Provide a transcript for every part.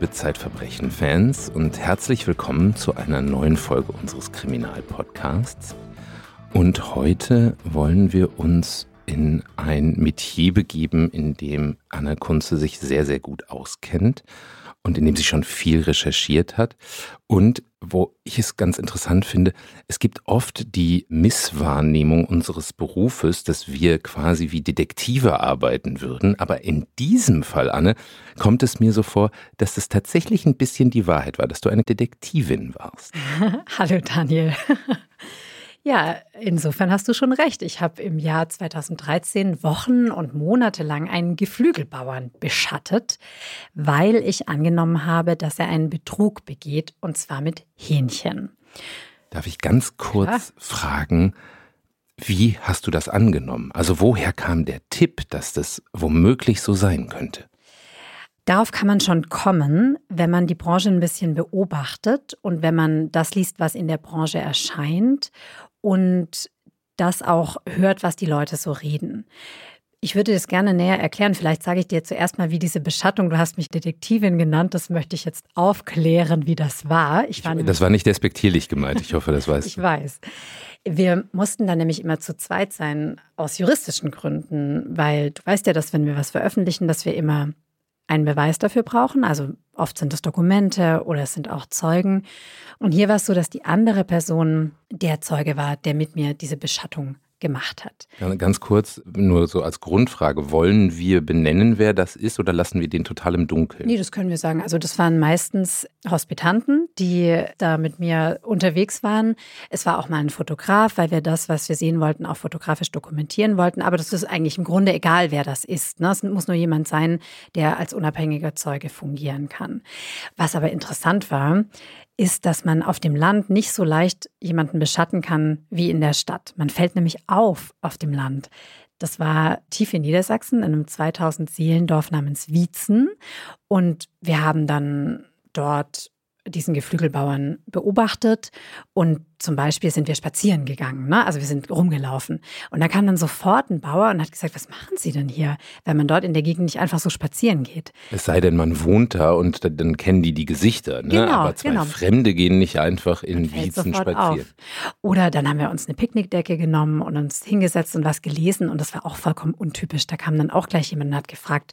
Liebe Zeitverbrechen-Fans und herzlich willkommen zu einer neuen Folge unseres Kriminalpodcasts. Und heute wollen wir uns in ein Metier begeben, in dem Anna Kunze sich sehr, sehr gut auskennt und in dem sie schon viel recherchiert hat. Und wo ich es ganz interessant finde, es gibt oft die Misswahrnehmung unseres Berufes, dass wir quasi wie Detektive arbeiten würden. Aber in diesem Fall, Anne, kommt es mir so vor, dass das tatsächlich ein bisschen die Wahrheit war, dass du eine Detektivin warst. Hallo Daniel. Ja, insofern hast du schon recht. Ich habe im Jahr 2013 Wochen und Monate lang einen Geflügelbauern beschattet, weil ich angenommen habe, dass er einen Betrug begeht, und zwar mit Hähnchen. Darf ich ganz kurz ja. fragen, wie hast du das angenommen? Also woher kam der Tipp, dass das womöglich so sein könnte? Darauf kann man schon kommen, wenn man die Branche ein bisschen beobachtet und wenn man das liest, was in der Branche erscheint und das auch hört, was die Leute so reden. Ich würde das gerne näher erklären. Vielleicht sage ich dir zuerst mal, wie diese Beschattung, du hast mich Detektivin genannt, das möchte ich jetzt aufklären, wie das war. Ich war das war nicht despektierlich gemeint, ich hoffe, das weißt du. ich weiß. Wir mussten dann nämlich immer zu zweit sein, aus juristischen Gründen, weil du weißt ja, dass wenn wir was veröffentlichen, dass wir immer einen Beweis dafür brauchen. Also oft sind es Dokumente oder es sind auch Zeugen. Und hier war es so, dass die andere Person der Zeuge war, der mit mir diese Beschattung gemacht hat. Ganz kurz, nur so als Grundfrage, wollen wir benennen, wer das ist oder lassen wir den total im Dunkeln? Nee, das können wir sagen. Also das waren meistens Hospitanten, die da mit mir unterwegs waren. Es war auch mal ein Fotograf, weil wir das, was wir sehen wollten, auch fotografisch dokumentieren wollten. Aber das ist eigentlich im Grunde egal, wer das ist. Ne? Es muss nur jemand sein, der als unabhängiger Zeuge fungieren kann. Was aber interessant war, ist, dass man auf dem Land nicht so leicht jemanden beschatten kann wie in der Stadt. Man fällt nämlich auf auf dem Land. Das war tief in Niedersachsen, in einem 2000 Seelendorf namens Wietzen. Und wir haben dann dort diesen Geflügelbauern beobachtet und zum Beispiel sind wir spazieren gegangen, ne? also wir sind rumgelaufen und da kam dann sofort ein Bauer und hat gesagt, was machen Sie denn hier, wenn man dort in der Gegend nicht einfach so spazieren geht? Es sei denn, man wohnt da und dann kennen die die Gesichter, ne? genau, aber zwei genau. Fremde gehen nicht einfach in Wiezen spazieren. Auf. Oder dann haben wir uns eine Picknickdecke genommen und uns hingesetzt und was gelesen und das war auch vollkommen untypisch. Da kam dann auch gleich jemand und hat gefragt,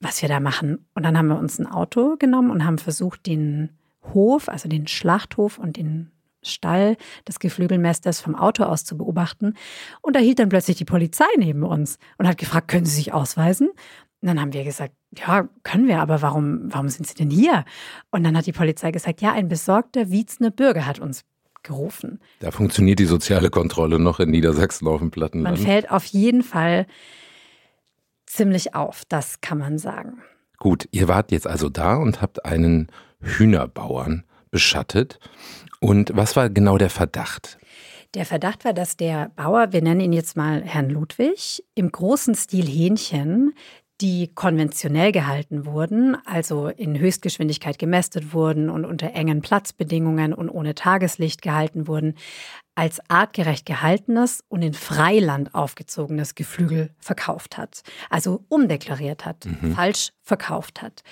was wir da machen. Und dann haben wir uns ein Auto genommen und haben versucht, den Hof, also den Schlachthof und den Stall des Geflügelmeisters vom Auto aus zu beobachten. Und da hielt dann plötzlich die Polizei neben uns und hat gefragt, können Sie sich ausweisen? Und dann haben wir gesagt, ja, können wir, aber warum, warum sind Sie denn hier? Und dann hat die Polizei gesagt, ja, ein besorgter Wiezner Bürger hat uns gerufen. Da funktioniert die soziale Kontrolle noch in Niedersachsen auf dem Plattenland. Man fällt auf jeden Fall ziemlich auf, das kann man sagen. Gut, ihr wart jetzt also da und habt einen Hühnerbauern beschattet. Und was war genau der Verdacht? Der Verdacht war, dass der Bauer, wir nennen ihn jetzt mal Herrn Ludwig, im großen Stil Hähnchen, die konventionell gehalten wurden, also in Höchstgeschwindigkeit gemästet wurden und unter engen Platzbedingungen und ohne Tageslicht gehalten wurden, als artgerecht gehaltenes und in Freiland aufgezogenes Geflügel verkauft hat. Also umdeklariert hat, mhm. falsch verkauft hat.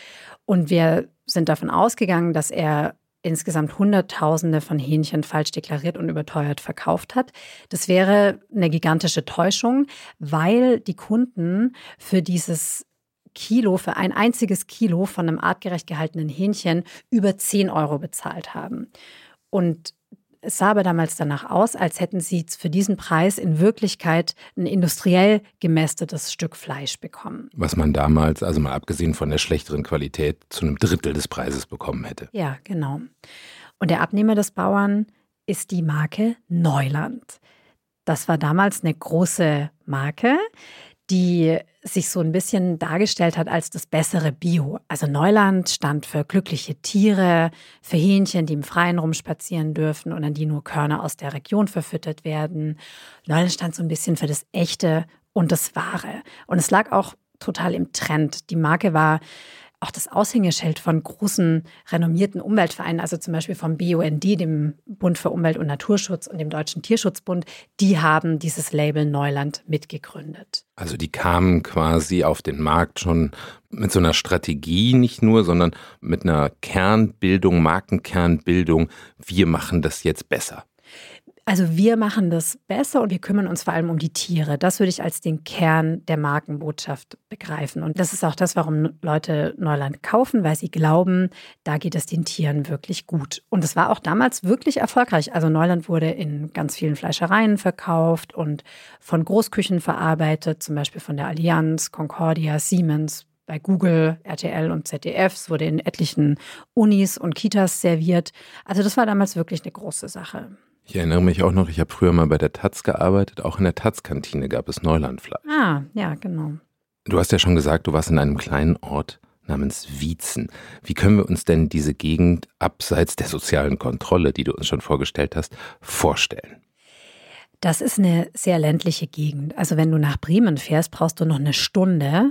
Und wir sind davon ausgegangen, dass er insgesamt Hunderttausende von Hähnchen falsch deklariert und überteuert verkauft hat. Das wäre eine gigantische Täuschung, weil die Kunden für dieses Kilo, für ein einziges Kilo von einem artgerecht gehaltenen Hähnchen über 10 Euro bezahlt haben. Und es sah aber damals danach aus, als hätten sie für diesen Preis in Wirklichkeit ein industriell gemästetes Stück Fleisch bekommen. Was man damals, also mal abgesehen von der schlechteren Qualität, zu einem Drittel des Preises bekommen hätte. Ja, genau. Und der Abnehmer des Bauern ist die Marke Neuland. Das war damals eine große Marke, die sich so ein bisschen dargestellt hat als das bessere Bio. Also Neuland stand für glückliche Tiere, für Hähnchen, die im Freien rumspazieren dürfen und an die nur Körner aus der Region verfüttert werden. Neuland stand so ein bisschen für das Echte und das Wahre. Und es lag auch total im Trend. Die Marke war auch das Aushängeschild von großen renommierten Umweltvereinen, also zum Beispiel vom BUND, dem Bund für Umwelt und Naturschutz und dem Deutschen Tierschutzbund, die haben dieses Label Neuland mitgegründet. Also die kamen quasi auf den Markt schon mit so einer Strategie nicht nur, sondern mit einer Kernbildung, Markenkernbildung. Wir machen das jetzt besser. Also wir machen das besser und wir kümmern uns vor allem um die Tiere. Das würde ich als den Kern der Markenbotschaft begreifen. Und das ist auch das, warum Leute Neuland kaufen, weil sie glauben, da geht es den Tieren wirklich gut. Und es war auch damals wirklich erfolgreich. Also Neuland wurde in ganz vielen Fleischereien verkauft und von Großküchen verarbeitet, zum Beispiel von der Allianz, Concordia, Siemens, bei Google, RTL und ZDF. Es wurde in etlichen Unis und Kitas serviert. Also das war damals wirklich eine große Sache. Ich erinnere mich auch noch, ich habe früher mal bei der Taz gearbeitet. Auch in der Taz-Kantine gab es Neulandfleisch. Ah, ja, genau. Du hast ja schon gesagt, du warst in einem kleinen Ort namens Wietzen. Wie können wir uns denn diese Gegend abseits der sozialen Kontrolle, die du uns schon vorgestellt hast, vorstellen? Das ist eine sehr ländliche Gegend. Also wenn du nach Bremen fährst, brauchst du noch eine Stunde,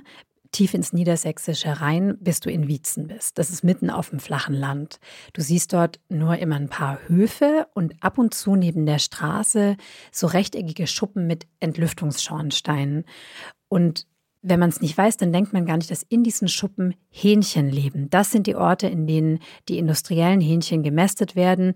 tief ins Niedersächsische rein, bis du in Wietzen bist. Das ist mitten auf dem flachen Land. Du siehst dort nur immer ein paar Höfe und ab und zu neben der Straße so rechteckige Schuppen mit Entlüftungsschornsteinen. Und wenn man es nicht weiß, dann denkt man gar nicht, dass in diesen Schuppen Hähnchen leben. Das sind die Orte, in denen die industriellen Hähnchen gemästet werden.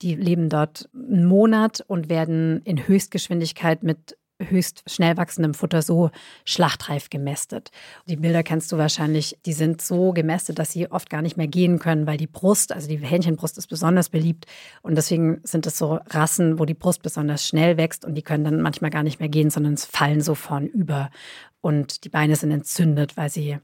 Die leben dort einen Monat und werden in Höchstgeschwindigkeit mit höchst schnell wachsendem Futter so schlachtreif gemästet. Die Bilder kennst du wahrscheinlich, die sind so gemästet, dass sie oft gar nicht mehr gehen können, weil die Brust, also die Hähnchenbrust ist besonders beliebt. Und deswegen sind es so Rassen, wo die Brust besonders schnell wächst und die können dann manchmal gar nicht mehr gehen, sondern es fallen so vorn über. Und die Beine sind entzündet, weil sie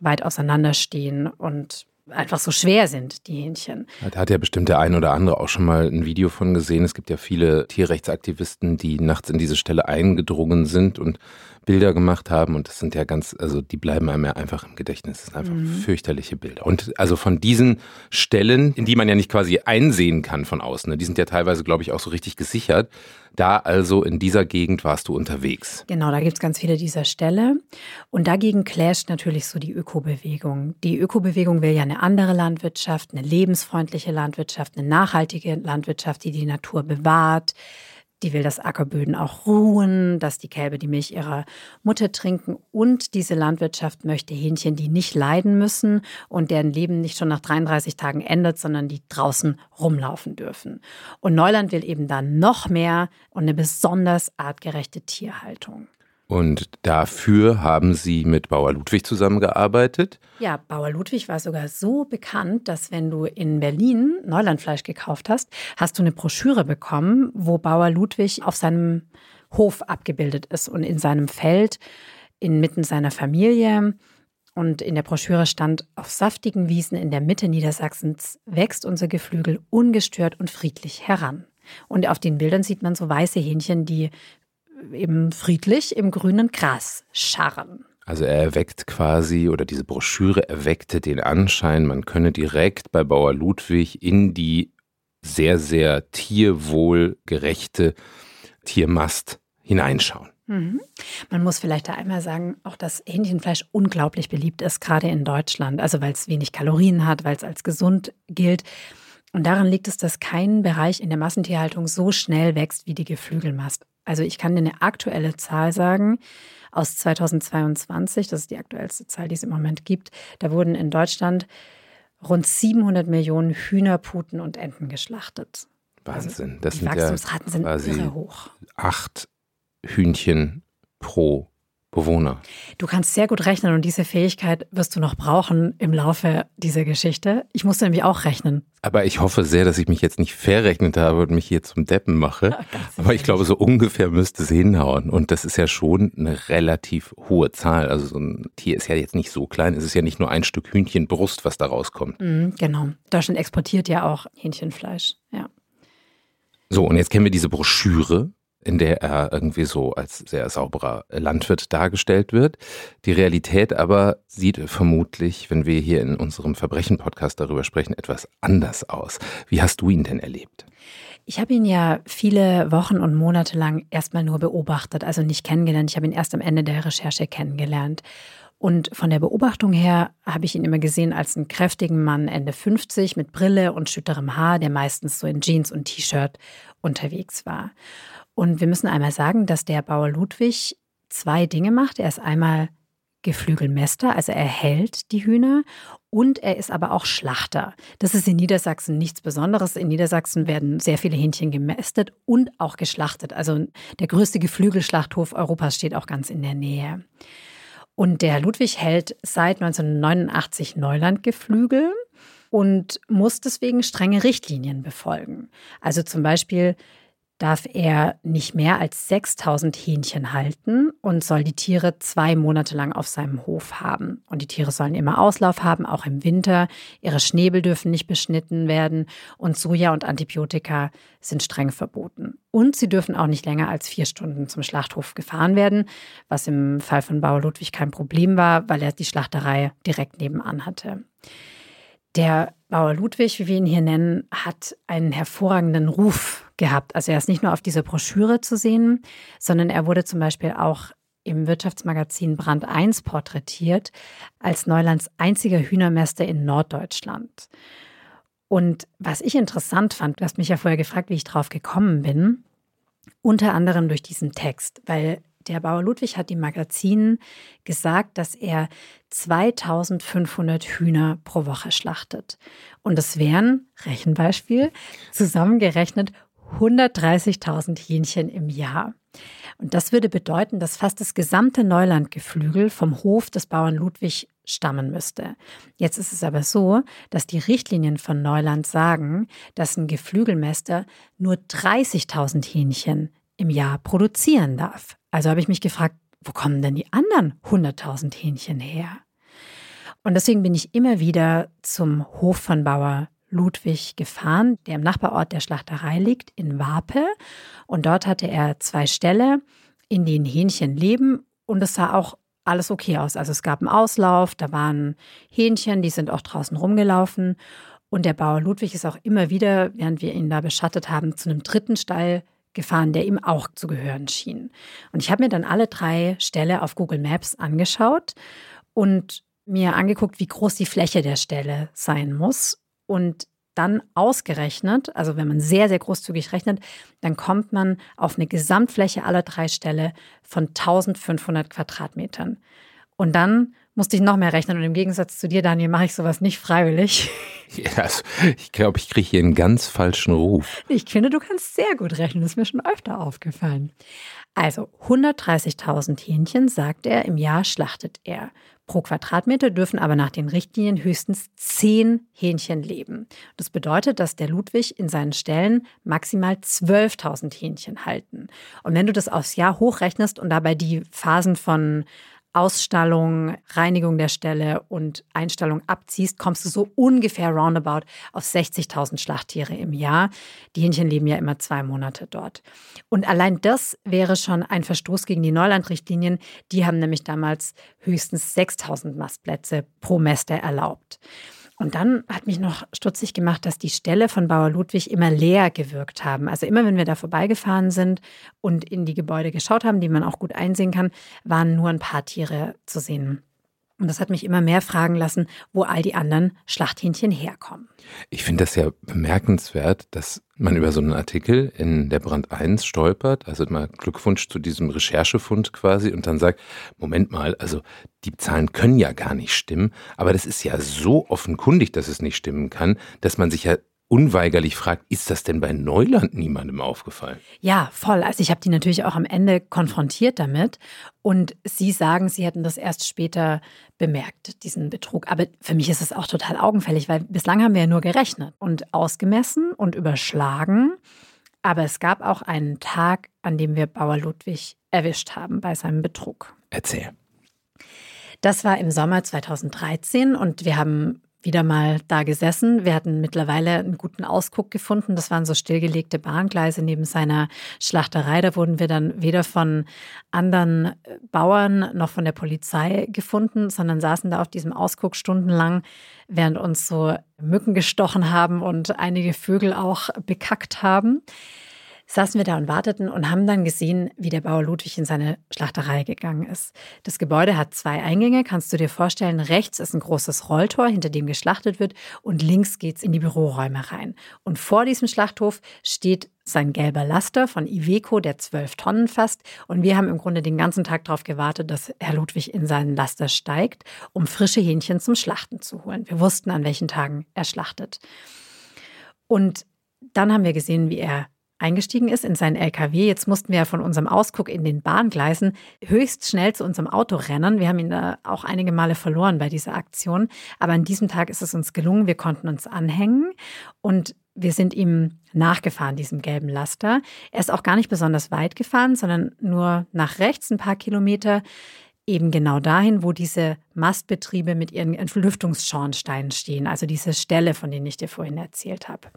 weit auseinander stehen und einfach so schwer sind, die Hähnchen. Da hat ja bestimmt der ein oder andere auch schon mal ein Video von gesehen. Es gibt ja viele Tierrechtsaktivisten, die nachts in diese Stelle eingedrungen sind und Bilder gemacht haben und das sind ja ganz, also die bleiben einem ja einfach im Gedächtnis. Das sind einfach mhm. fürchterliche Bilder. Und also von diesen Stellen, in die man ja nicht quasi einsehen kann von außen, ne, die sind ja teilweise, glaube ich, auch so richtig gesichert. Da also in dieser Gegend warst du unterwegs. Genau, da gibt es ganz viele dieser Ställe. Und dagegen clasht natürlich so die Ökobewegung. Die Ökobewegung will ja eine andere Landwirtschaft, eine lebensfreundliche Landwirtschaft, eine nachhaltige Landwirtschaft, die die Natur bewahrt die will, dass Ackerböden auch ruhen, dass die Kälber die Milch ihrer Mutter trinken. Und diese Landwirtschaft möchte Hähnchen, die nicht leiden müssen und deren Leben nicht schon nach 33 Tagen endet, sondern die draußen rumlaufen dürfen. Und Neuland will eben da noch mehr und eine besonders artgerechte Tierhaltung. Und dafür haben Sie mit Bauer Ludwig zusammengearbeitet? Ja, Bauer Ludwig war sogar so bekannt, dass wenn du in Berlin Neulandfleisch gekauft hast, hast du eine Broschüre bekommen, wo Bauer Ludwig auf seinem Hof abgebildet ist und in seinem Feld inmitten seiner Familie. Und in der Broschüre stand, auf saftigen Wiesen in der Mitte Niedersachsens wächst unser Geflügel ungestört und friedlich heran. Und auf den Bildern sieht man so weiße Hähnchen, die eben friedlich im grünen Gras scharren. Also er erweckt quasi, oder diese Broschüre erweckte den Anschein, man könne direkt bei Bauer Ludwig in die sehr, sehr tierwohlgerechte Tiermast hineinschauen. Mhm. Man muss vielleicht da einmal sagen, auch dass Hähnchenfleisch unglaublich beliebt ist, gerade in Deutschland. Also weil es wenig Kalorien hat, weil es als gesund gilt. Und daran liegt es, dass kein Bereich in der Massentierhaltung so schnell wächst wie die Geflügelmast. Also ich kann dir eine aktuelle Zahl sagen aus 2022, das ist die aktuellste Zahl, die es im Moment gibt. Da wurden in Deutschland rund 700 Millionen Hühnerputen und Enten geschlachtet. Wahnsinn. Also das die sind Wachstumsraten ja sind irre hoch. Acht Hühnchen pro Bewohner. Du kannst sehr gut rechnen und diese Fähigkeit wirst du noch brauchen im Laufe dieser Geschichte. Ich musste nämlich auch rechnen. Aber ich hoffe sehr, dass ich mich jetzt nicht verrechnet habe und mich hier zum Deppen mache. Aber ich glaube, so ungefähr müsste es hinhauen. Und das ist ja schon eine relativ hohe Zahl. Also so ein Tier ist ja jetzt nicht so klein. Es ist ja nicht nur ein Stück Hühnchenbrust, was da rauskommt. Mhm, genau. Deutschland exportiert ja auch Hähnchenfleisch. Ja. So, und jetzt kennen wir diese Broschüre in der er irgendwie so als sehr sauberer Landwirt dargestellt wird. Die Realität aber sieht vermutlich, wenn wir hier in unserem Verbrechen-Podcast darüber sprechen, etwas anders aus. Wie hast du ihn denn erlebt? Ich habe ihn ja viele Wochen und Monate lang erstmal nur beobachtet, also nicht kennengelernt. Ich habe ihn erst am Ende der Recherche kennengelernt. Und von der Beobachtung her habe ich ihn immer gesehen als einen kräftigen Mann Ende 50 mit Brille und schütterem Haar, der meistens so in Jeans und T-Shirt unterwegs war. Und wir müssen einmal sagen, dass der Bauer Ludwig zwei Dinge macht. Er ist einmal Geflügelmäster, also er hält die Hühner und er ist aber auch Schlachter. Das ist in Niedersachsen nichts Besonderes. In Niedersachsen werden sehr viele Hähnchen gemästet und auch geschlachtet. Also der größte Geflügelschlachthof Europas steht auch ganz in der Nähe. Und der Ludwig hält seit 1989 Neulandgeflügel und muss deswegen strenge Richtlinien befolgen. Also zum Beispiel darf er nicht mehr als 6000 Hähnchen halten und soll die Tiere zwei Monate lang auf seinem Hof haben. Und die Tiere sollen immer Auslauf haben, auch im Winter. Ihre Schnäbel dürfen nicht beschnitten werden und Soja und Antibiotika sind streng verboten. Und sie dürfen auch nicht länger als vier Stunden zum Schlachthof gefahren werden, was im Fall von Bauer Ludwig kein Problem war, weil er die Schlachterei direkt nebenan hatte. Der Bauer Ludwig, wie wir ihn hier nennen, hat einen hervorragenden Ruf gehabt. Also er ist nicht nur auf dieser Broschüre zu sehen, sondern er wurde zum Beispiel auch im Wirtschaftsmagazin Brand 1 porträtiert als Neulands einziger Hühnermester in Norddeutschland. Und was ich interessant fand, du hast mich ja vorher gefragt, wie ich drauf gekommen bin, unter anderem durch diesen Text, weil der Bauer Ludwig hat im Magazin gesagt, dass er 2500 Hühner pro Woche schlachtet. Und es wären, Rechenbeispiel, zusammengerechnet 130.000 Hähnchen im Jahr. Und das würde bedeuten, dass fast das gesamte Neulandgeflügel vom Hof des Bauern Ludwig stammen müsste. Jetzt ist es aber so, dass die Richtlinien von Neuland sagen, dass ein Geflügelmester nur 30.000 Hähnchen im Jahr produzieren darf. Also habe ich mich gefragt, wo kommen denn die anderen 100.000 Hähnchen her? Und deswegen bin ich immer wieder zum Hof von Bauer Ludwig gefahren, der im Nachbarort der Schlachterei liegt, in Wape. Und dort hatte er zwei Ställe, in denen Hähnchen leben. Und es sah auch alles okay aus. Also es gab einen Auslauf, da waren Hähnchen, die sind auch draußen rumgelaufen. Und der Bauer Ludwig ist auch immer wieder, während wir ihn da beschattet haben, zu einem dritten Stall gefahren, der ihm auch zu gehören schien. Und ich habe mir dann alle drei Ställe auf Google Maps angeschaut und mir angeguckt, wie groß die Fläche der Stelle sein muss und dann ausgerechnet, also wenn man sehr, sehr großzügig rechnet, dann kommt man auf eine Gesamtfläche aller drei Ställe von 1500 Quadratmetern. Und dann musste ich noch mehr rechnen. Und im Gegensatz zu dir, Daniel, mache ich sowas nicht freiwillig. Ja, also ich glaube, ich kriege hier einen ganz falschen Ruf. Ich finde, du kannst sehr gut rechnen. Das ist mir schon öfter aufgefallen. Also 130.000 Hähnchen, sagt er, im Jahr schlachtet er. Pro Quadratmeter dürfen aber nach den Richtlinien höchstens 10 Hähnchen leben. Das bedeutet, dass der Ludwig in seinen Ställen maximal 12.000 Hähnchen halten. Und wenn du das aufs Jahr hochrechnest und dabei die Phasen von Ausstallung, Reinigung der Stelle und Einstellung abziehst, kommst du so ungefähr roundabout auf 60.000 Schlachttiere im Jahr. Die Hähnchen leben ja immer zwei Monate dort. Und allein das wäre schon ein Verstoß gegen die Neulandrichtlinien. Die haben nämlich damals höchstens 6.000 Mastplätze pro Mester erlaubt. Und dann hat mich noch stutzig gemacht, dass die Ställe von Bauer Ludwig immer leer gewirkt haben. Also immer, wenn wir da vorbeigefahren sind und in die Gebäude geschaut haben, die man auch gut einsehen kann, waren nur ein paar Tiere zu sehen. Und das hat mich immer mehr fragen lassen, wo all die anderen Schlachthähnchen herkommen. Ich finde das ja bemerkenswert, dass man über so einen Artikel in der Brand 1 stolpert, also mal Glückwunsch zu diesem Recherchefund quasi und dann sagt, Moment mal, also die Zahlen können ja gar nicht stimmen, aber das ist ja so offenkundig, dass es nicht stimmen kann, dass man sich ja unweigerlich fragt, ist das denn bei Neuland niemandem aufgefallen? Ja, voll. Also ich habe die natürlich auch am Ende konfrontiert damit und sie sagen, sie hätten das erst später bemerkt, diesen Betrug. Aber für mich ist es auch total augenfällig, weil bislang haben wir ja nur gerechnet und ausgemessen und überschlagen. Aber es gab auch einen Tag, an dem wir Bauer Ludwig erwischt haben bei seinem Betrug. Erzähl. Das war im Sommer 2013 und wir haben wieder mal da gesessen. Wir hatten mittlerweile einen guten Ausguck gefunden. Das waren so stillgelegte Bahngleise neben seiner Schlachterei. Da wurden wir dann weder von anderen äh, Bauern noch von der Polizei gefunden, sondern saßen da auf diesem Ausguck stundenlang, während uns so Mücken gestochen haben und einige Vögel auch bekackt haben. Saßen wir da und warteten und haben dann gesehen, wie der Bauer Ludwig in seine Schlachterei gegangen ist. Das Gebäude hat zwei Eingänge, kannst du dir vorstellen. Rechts ist ein großes Rolltor, hinter dem geschlachtet wird, und links geht es in die Büroräume rein. Und vor diesem Schlachthof steht sein gelber Laster von Iveco, der zwölf Tonnen fasst. Und wir haben im Grunde den ganzen Tag darauf gewartet, dass Herr Ludwig in seinen Laster steigt, um frische Hähnchen zum Schlachten zu holen. Wir wussten, an welchen Tagen er schlachtet. Und dann haben wir gesehen, wie er eingestiegen ist in seinen LKW. Jetzt mussten wir von unserem Ausguck in den Bahngleisen höchst schnell zu unserem Auto rennen. Wir haben ihn da auch einige Male verloren bei dieser Aktion. Aber an diesem Tag ist es uns gelungen. Wir konnten uns anhängen und wir sind ihm nachgefahren, diesem gelben Laster. Er ist auch gar nicht besonders weit gefahren, sondern nur nach rechts ein paar Kilometer eben genau dahin, wo diese Mastbetriebe mit ihren Entlüftungsschornsteinen stehen, also diese Stelle, von denen ich dir vorhin erzählt habe.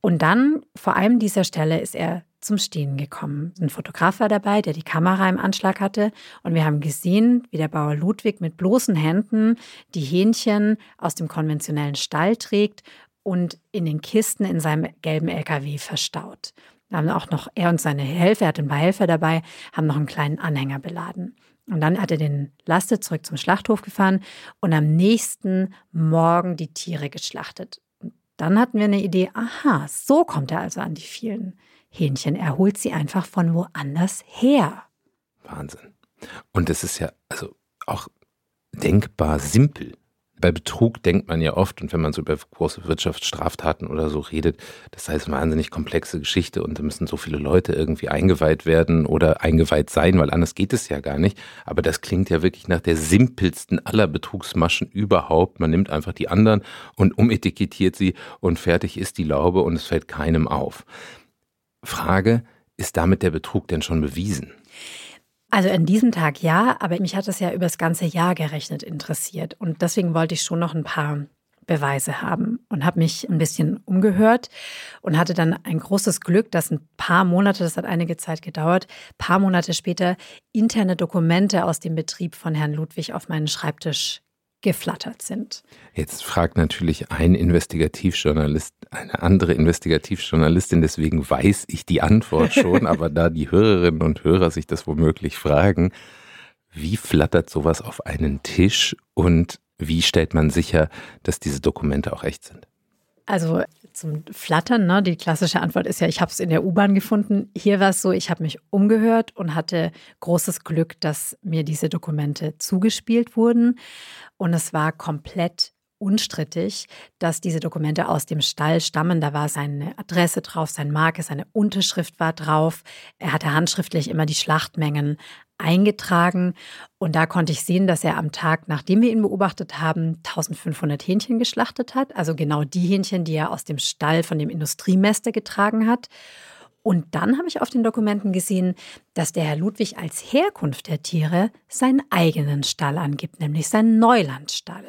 Und dann, vor allem dieser Stelle, ist er zum Stehen gekommen. Ein Fotograf war dabei, der die Kamera im Anschlag hatte. Und wir haben gesehen, wie der Bauer Ludwig mit bloßen Händen die Hähnchen aus dem konventionellen Stall trägt und in den Kisten in seinem gelben LKW verstaut. Da haben auch noch er und seine Helfer, er hat ein paar Helfer dabei, haben noch einen kleinen Anhänger beladen. Und dann hat er den Laster zurück zum Schlachthof gefahren und am nächsten Morgen die Tiere geschlachtet. Dann hatten wir eine Idee, aha, so kommt er also an die vielen Hähnchen. Er holt sie einfach von woanders her. Wahnsinn. Und es ist ja also auch denkbar simpel. Bei Betrug denkt man ja oft, und wenn man so über große Wirtschaftsstraftaten oder so redet, das heißt eine wahnsinnig komplexe Geschichte und da müssen so viele Leute irgendwie eingeweiht werden oder eingeweiht sein, weil anders geht es ja gar nicht. Aber das klingt ja wirklich nach der simpelsten aller Betrugsmaschen überhaupt. Man nimmt einfach die anderen und umetikettiert sie und fertig ist die Laube und es fällt keinem auf. Frage, ist damit der Betrug denn schon bewiesen? Also an diesem Tag ja, aber mich hat es ja über das ganze Jahr gerechnet interessiert. Und deswegen wollte ich schon noch ein paar Beweise haben und habe mich ein bisschen umgehört und hatte dann ein großes Glück, dass ein paar Monate, das hat einige Zeit gedauert, paar Monate später interne Dokumente aus dem Betrieb von Herrn Ludwig auf meinen Schreibtisch geflattert sind. Jetzt fragt natürlich ein Investigativjournalist eine andere Investigativjournalistin, deswegen weiß ich die Antwort schon, aber da die Hörerinnen und Hörer sich das womöglich fragen, wie flattert sowas auf einen Tisch und wie stellt man sicher, dass diese Dokumente auch echt sind? Also zum Flattern, ne? die klassische Antwort ist ja, ich habe es in der U-Bahn gefunden. Hier war es so, ich habe mich umgehört und hatte großes Glück, dass mir diese Dokumente zugespielt wurden. Und es war komplett unstrittig, dass diese Dokumente aus dem Stall stammen. Da war seine Adresse drauf, sein Marke, seine Unterschrift war drauf. Er hatte handschriftlich immer die Schlachtmengen eingetragen. Und da konnte ich sehen, dass er am Tag, nachdem wir ihn beobachtet haben, 1500 Hähnchen geschlachtet hat. Also genau die Hähnchen, die er aus dem Stall von dem Industriemester getragen hat. Und dann habe ich auf den Dokumenten gesehen, dass der Herr Ludwig als Herkunft der Tiere seinen eigenen Stall angibt, nämlich seinen Neulandstall.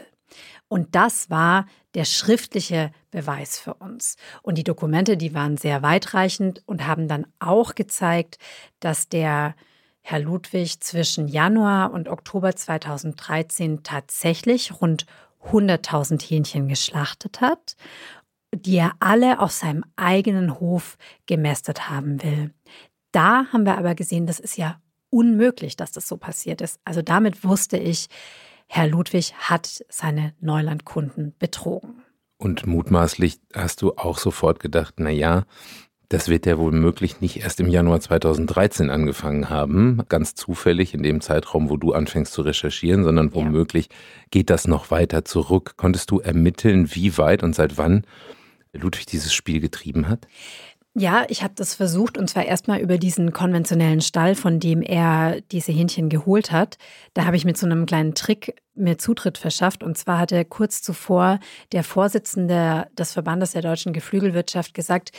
Und das war der schriftliche Beweis für uns. Und die Dokumente, die waren sehr weitreichend und haben dann auch gezeigt, dass der Herr Ludwig zwischen Januar und Oktober 2013 tatsächlich rund 100.000 Hähnchen geschlachtet hat die er alle auf seinem eigenen Hof gemästet haben will. Da haben wir aber gesehen, das ist ja unmöglich, dass das so passiert ist. Also damit wusste ich, Herr Ludwig hat seine Neulandkunden betrogen. Und mutmaßlich hast du auch sofort gedacht, na ja, das wird ja wohl möglich nicht erst im Januar 2013 angefangen haben, ganz zufällig in dem Zeitraum, wo du anfängst zu recherchieren, sondern womöglich ja. geht das noch weiter zurück. Konntest du ermitteln, wie weit und seit wann Ludwig dieses Spiel getrieben hat? Ja, ich habe das versucht und zwar erstmal über diesen konventionellen Stall, von dem er diese Hähnchen geholt hat. Da habe ich mit so einem kleinen Trick mir Zutritt verschafft. Und zwar hatte kurz zuvor der Vorsitzende des Verbandes der deutschen Geflügelwirtschaft gesagt,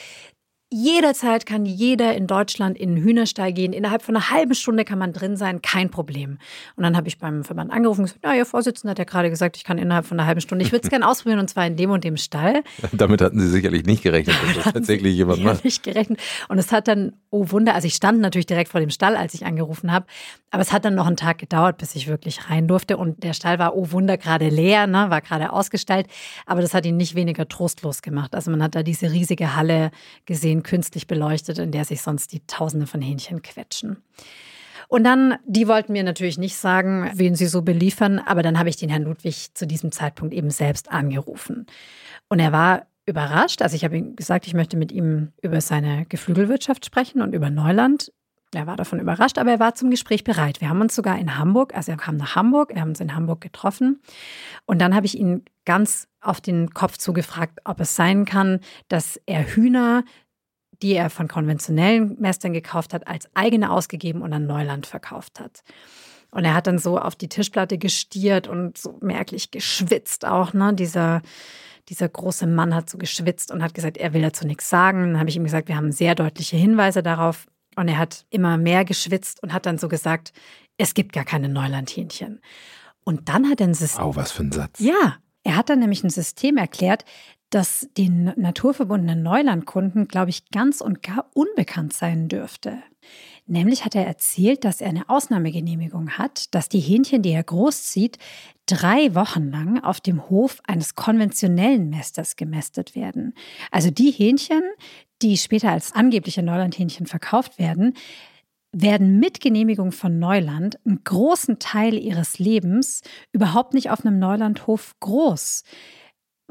Jederzeit kann jeder in Deutschland in den Hühnerstall gehen. Innerhalb von einer halben Stunde kann man drin sein, kein Problem. Und dann habe ich beim Verband angerufen und gesagt, ja, Ihr Vorsitzender hat ja gerade gesagt, ich kann innerhalb von einer halben Stunde. Ich würde es gerne ausprobieren und zwar in dem und dem Stall. Damit hatten Sie sicherlich nicht gerechnet, dass das tatsächlich jemand macht. Nicht gerechnet. Und es hat dann, oh Wunder, also ich stand natürlich direkt vor dem Stall, als ich angerufen habe. Aber es hat dann noch einen Tag gedauert, bis ich wirklich rein durfte. Und der Stall war, oh Wunder, gerade leer, ne, war gerade ausgestellt. Aber das hat ihn nicht weniger trostlos gemacht. Also man hat da diese riesige Halle gesehen bisschen künstlich beleuchtet, in der sich sonst die Tausende von Hähnchen quetschen. Und dann, die wollten mir natürlich nicht sagen, wen sie so beliefern, aber dann habe ich den Herrn Ludwig zu diesem Zeitpunkt eben selbst angerufen. Und er war überrascht. Also ich habe ihm gesagt, ich möchte mit ihm über seine Geflügelwirtschaft sprechen und über Neuland. Er war davon überrascht, aber er war zum Gespräch bereit. Wir haben uns sogar in Hamburg, also er kam nach Hamburg, wir haben uns in Hamburg getroffen. Und dann habe ich ihn ganz auf den Kopf zugefragt, ob es sein kann, dass er Hühner, die er von konventionellen Mästern gekauft hat, als eigene ausgegeben und an Neuland verkauft hat. Und er hat dann so auf die Tischplatte gestiert und so merklich geschwitzt auch, ne? Dieser, dieser große Mann hat so geschwitzt und hat gesagt, er will dazu nichts sagen. Dann habe ich ihm gesagt, wir haben sehr deutliche Hinweise darauf. Und er hat immer mehr geschwitzt und hat dann so gesagt, es gibt gar keine Neulandhähnchen. Und dann hat er ein System. Oh, was für ein Satz. Ja, er hat dann nämlich ein System erklärt, das den naturverbundenen Neulandkunden, glaube ich, ganz und gar unbekannt sein dürfte. Nämlich hat er erzählt, dass er eine Ausnahmegenehmigung hat, dass die Hähnchen, die er großzieht, drei Wochen lang auf dem Hof eines konventionellen Mästers gemästet werden. Also die Hähnchen, die später als angebliche Neulandhähnchen verkauft werden, werden mit Genehmigung von Neuland einen großen Teil ihres Lebens überhaupt nicht auf einem Neulandhof groß.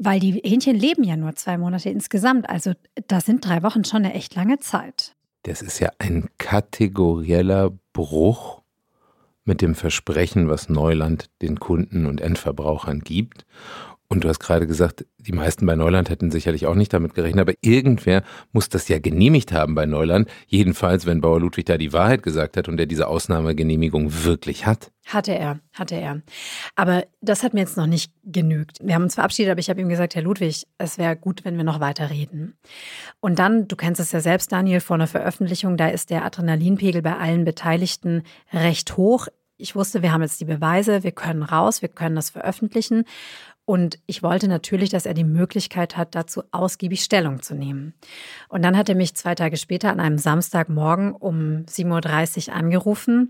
Weil die Hähnchen leben ja nur zwei Monate insgesamt. Also da sind drei Wochen schon eine echt lange Zeit. Das ist ja ein kategorieller Bruch mit dem Versprechen, was Neuland den Kunden und Endverbrauchern gibt. Und du hast gerade gesagt, die meisten bei Neuland hätten sicherlich auch nicht damit gerechnet, aber irgendwer muss das ja genehmigt haben bei Neuland. Jedenfalls, wenn Bauer Ludwig da die Wahrheit gesagt hat und er diese Ausnahmegenehmigung wirklich hat. Hatte er, hatte er. Aber das hat mir jetzt noch nicht genügt. Wir haben uns verabschiedet, aber ich habe ihm gesagt, Herr Ludwig, es wäre gut, wenn wir noch weiter reden. Und dann, du kennst es ja selbst, Daniel, vor einer Veröffentlichung, da ist der Adrenalinpegel bei allen Beteiligten recht hoch. Ich wusste, wir haben jetzt die Beweise, wir können raus, wir können das veröffentlichen. Und ich wollte natürlich, dass er die Möglichkeit hat, dazu ausgiebig Stellung zu nehmen. Und dann hat er mich zwei Tage später an einem Samstagmorgen um 7.30 Uhr angerufen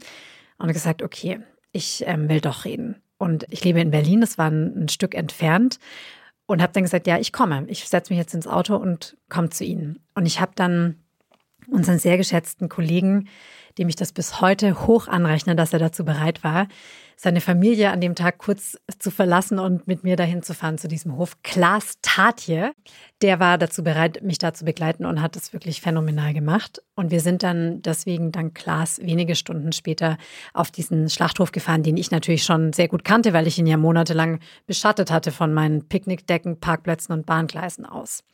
und gesagt, okay, ich ähm, will doch reden. Und ich lebe in Berlin, das war ein, ein Stück entfernt. Und habe dann gesagt, ja, ich komme. Ich setze mich jetzt ins Auto und komme zu Ihnen. Und ich habe dann unseren sehr geschätzten Kollegen, dem ich das bis heute hoch anrechne, dass er dazu bereit war, seine Familie an dem Tag kurz zu verlassen und mit mir dahin zu fahren zu diesem Hof. Klaas Tatje, der war dazu bereit, mich da zu begleiten und hat das wirklich phänomenal gemacht. Und wir sind dann deswegen dank Klaas wenige Stunden später auf diesen Schlachthof gefahren, den ich natürlich schon sehr gut kannte, weil ich ihn ja monatelang beschattet hatte von meinen Picknickdecken, Parkplätzen und Bahngleisen aus.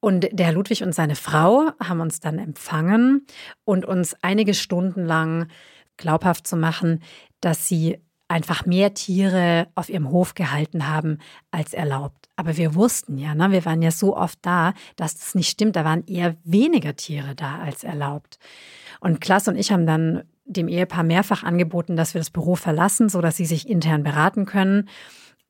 Und der Ludwig und seine Frau haben uns dann empfangen und uns einige Stunden lang glaubhaft zu machen, dass sie einfach mehr Tiere auf ihrem Hof gehalten haben als erlaubt. Aber wir wussten ja, ne, wir waren ja so oft da, dass das nicht stimmt. Da waren eher weniger Tiere da als erlaubt. Und Klaas und ich haben dann dem Ehepaar mehrfach angeboten, dass wir das Büro verlassen, sodass sie sich intern beraten können.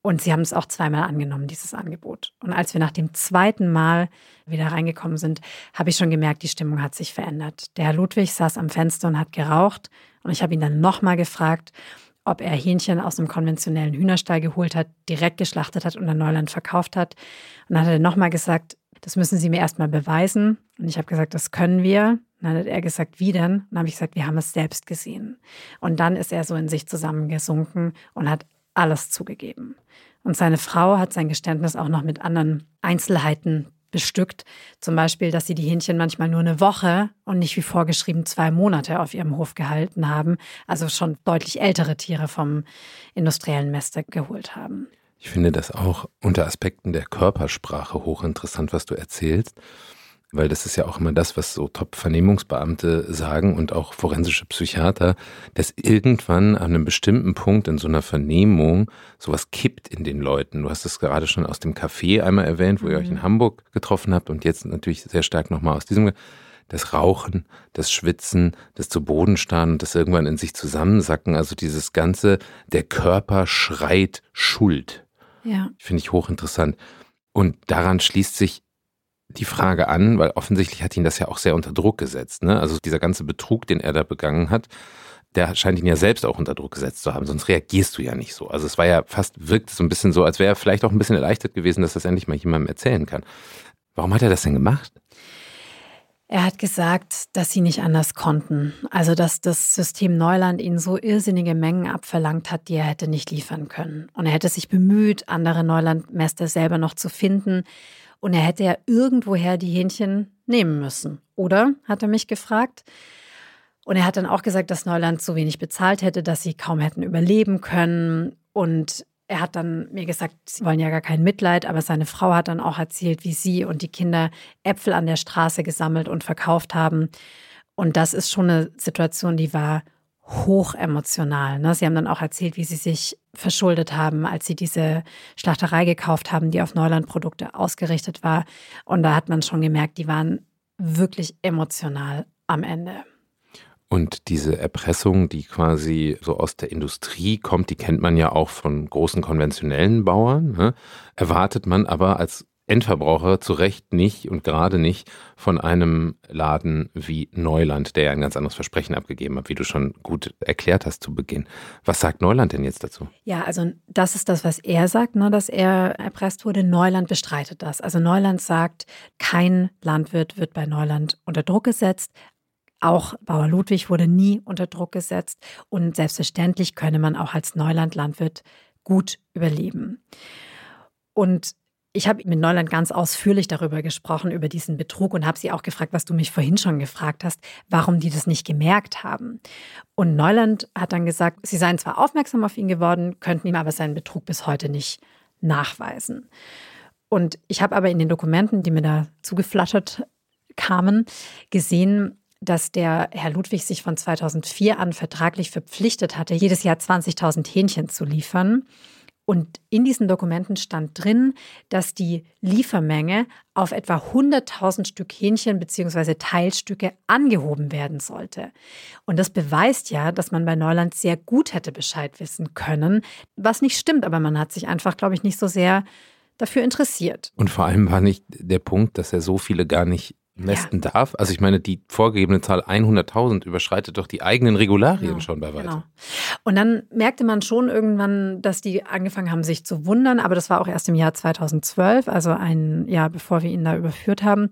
Und sie haben es auch zweimal angenommen, dieses Angebot. Und als wir nach dem zweiten Mal wieder reingekommen sind, habe ich schon gemerkt, die Stimmung hat sich verändert. Der Herr Ludwig saß am Fenster und hat geraucht. Und ich habe ihn dann nochmal gefragt, ob er Hähnchen aus einem konventionellen Hühnerstall geholt hat, direkt geschlachtet hat und an Neuland verkauft hat. Und dann hat er nochmal gesagt, das müssen Sie mir erstmal beweisen. Und ich habe gesagt, das können wir. Und dann hat er gesagt, wie denn? Und dann habe ich gesagt, wir haben es selbst gesehen. Und dann ist er so in sich zusammengesunken und hat alles zugegeben. Und seine Frau hat sein Geständnis auch noch mit anderen Einzelheiten bestückt. Zum Beispiel, dass sie die Hähnchen manchmal nur eine Woche und nicht wie vorgeschrieben zwei Monate auf ihrem Hof gehalten haben. Also schon deutlich ältere Tiere vom industriellen Mäster geholt haben. Ich finde das auch unter Aspekten der Körpersprache hochinteressant, was du erzählst weil das ist ja auch immer das, was so Top-Vernehmungsbeamte sagen und auch forensische Psychiater, dass irgendwann an einem bestimmten Punkt in so einer Vernehmung sowas kippt in den Leuten. Du hast es gerade schon aus dem Café einmal erwähnt, wo mhm. ihr euch in mhm. Hamburg getroffen habt und jetzt natürlich sehr stark nochmal aus diesem das Rauchen, das Schwitzen, das zu Boden starren und das irgendwann in sich zusammensacken. Also dieses ganze, der Körper schreit Schuld. Ja. Finde ich hochinteressant. Und daran schließt sich die Frage an, weil offensichtlich hat ihn das ja auch sehr unter Druck gesetzt. Ne? Also dieser ganze Betrug, den er da begangen hat, der scheint ihn ja selbst auch unter Druck gesetzt zu haben, sonst reagierst du ja nicht so. Also es war ja fast, wirkt so ein bisschen so, als wäre er vielleicht auch ein bisschen erleichtert gewesen, dass das endlich mal jemandem erzählen kann. Warum hat er das denn gemacht? Er hat gesagt, dass sie nicht anders konnten. Also, dass das System Neuland ihnen so irrsinnige Mengen abverlangt hat, die er hätte nicht liefern können. Und er hätte sich bemüht, andere Neulandmäster selber noch zu finden. Und er hätte ja irgendwoher die Hähnchen nehmen müssen. Oder? hat er mich gefragt. Und er hat dann auch gesagt, dass Neuland so wenig bezahlt hätte, dass sie kaum hätten überleben können. Und er hat dann mir gesagt, sie wollen ja gar kein Mitleid, aber seine Frau hat dann auch erzählt, wie sie und die Kinder Äpfel an der Straße gesammelt und verkauft haben. Und das ist schon eine Situation, die war hoch emotional. Ne? Sie haben dann auch erzählt, wie sie sich verschuldet haben, als sie diese Schlachterei gekauft haben, die auf Neulandprodukte ausgerichtet war. Und da hat man schon gemerkt, die waren wirklich emotional am Ende. Und diese Erpressung, die quasi so aus der Industrie kommt, die kennt man ja auch von großen konventionellen Bauern, ne? erwartet man aber als Endverbraucher zu Recht nicht und gerade nicht von einem Laden wie Neuland, der ja ein ganz anderes Versprechen abgegeben hat, wie du schon gut erklärt hast zu Beginn. Was sagt Neuland denn jetzt dazu? Ja, also das ist das, was er sagt, ne, dass er erpresst wurde. Neuland bestreitet das. Also Neuland sagt, kein Landwirt wird bei Neuland unter Druck gesetzt. Auch Bauer Ludwig wurde nie unter Druck gesetzt und selbstverständlich könne man auch als Neulandlandwirt gut überleben. Und ich habe mit Neuland ganz ausführlich darüber gesprochen, über diesen Betrug und habe sie auch gefragt, was du mich vorhin schon gefragt hast, warum die das nicht gemerkt haben. Und Neuland hat dann gesagt, sie seien zwar aufmerksam auf ihn geworden, könnten ihm aber seinen Betrug bis heute nicht nachweisen. Und ich habe aber in den Dokumenten, die mir da zugeflattert kamen, gesehen, dass der Herr Ludwig sich von 2004 an vertraglich verpflichtet hatte, jedes Jahr 20.000 Hähnchen zu liefern. Und in diesen Dokumenten stand drin, dass die Liefermenge auf etwa 100.000 Stück Hähnchen bzw. Teilstücke angehoben werden sollte. Und das beweist ja, dass man bei Neuland sehr gut hätte Bescheid wissen können, was nicht stimmt, aber man hat sich einfach, glaube ich, nicht so sehr dafür interessiert. Und vor allem war nicht der Punkt, dass er so viele gar nicht mästen ja. darf. Also ich meine, die vorgegebene Zahl 100.000 überschreitet doch die eigenen Regularien genau, schon bei weitem. Genau. Und dann merkte man schon irgendwann, dass die angefangen haben, sich zu wundern. Aber das war auch erst im Jahr 2012, also ein Jahr bevor wir ihn da überführt haben.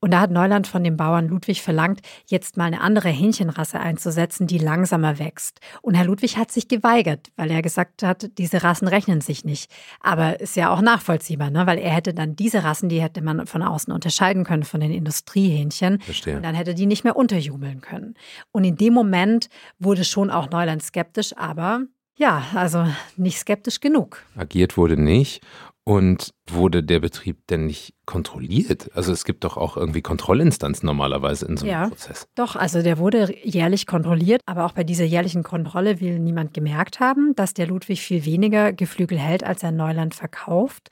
Und da hat Neuland von dem Bauern Ludwig verlangt, jetzt mal eine andere Hähnchenrasse einzusetzen, die langsamer wächst. Und Herr Ludwig hat sich geweigert, weil er gesagt hat, diese Rassen rechnen sich nicht. Aber ist ja auch nachvollziehbar, ne? weil er hätte dann diese Rassen, die hätte man von außen unterscheiden können von den Industrien. Industriehähnchen. Verstehe. Und dann hätte die nicht mehr unterjubeln können. Und in dem Moment wurde schon auch Neuland skeptisch, aber ja, also nicht skeptisch genug. Agiert wurde nicht. Und wurde der Betrieb denn nicht kontrolliert? Also es gibt doch auch irgendwie Kontrollinstanzen normalerweise in so einem ja, Prozess. Doch, also der wurde jährlich kontrolliert, aber auch bei dieser jährlichen Kontrolle will niemand gemerkt haben, dass der Ludwig viel weniger Geflügel hält, als er Neuland verkauft.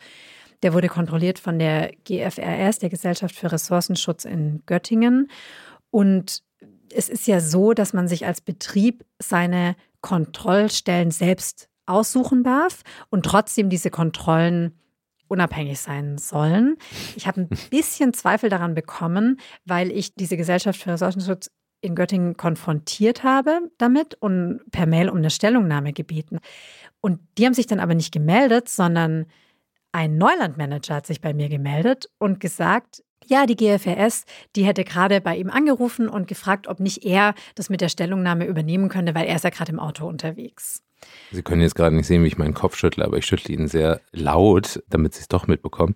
Der wurde kontrolliert von der GFRS, der Gesellschaft für Ressourcenschutz in Göttingen. Und es ist ja so, dass man sich als Betrieb seine Kontrollstellen selbst aussuchen darf und trotzdem diese Kontrollen unabhängig sein sollen. Ich habe ein bisschen Zweifel daran bekommen, weil ich diese Gesellschaft für Ressourcenschutz in Göttingen konfrontiert habe damit und per Mail um eine Stellungnahme gebeten. Und die haben sich dann aber nicht gemeldet, sondern ein Neulandmanager hat sich bei mir gemeldet und gesagt, ja, die GFRS, die hätte gerade bei ihm angerufen und gefragt, ob nicht er das mit der Stellungnahme übernehmen könnte, weil er ist ja gerade im Auto unterwegs. Sie können jetzt gerade nicht sehen, wie ich meinen Kopf schüttle, aber ich schüttle ihn sehr laut, damit Sie es doch mitbekommen.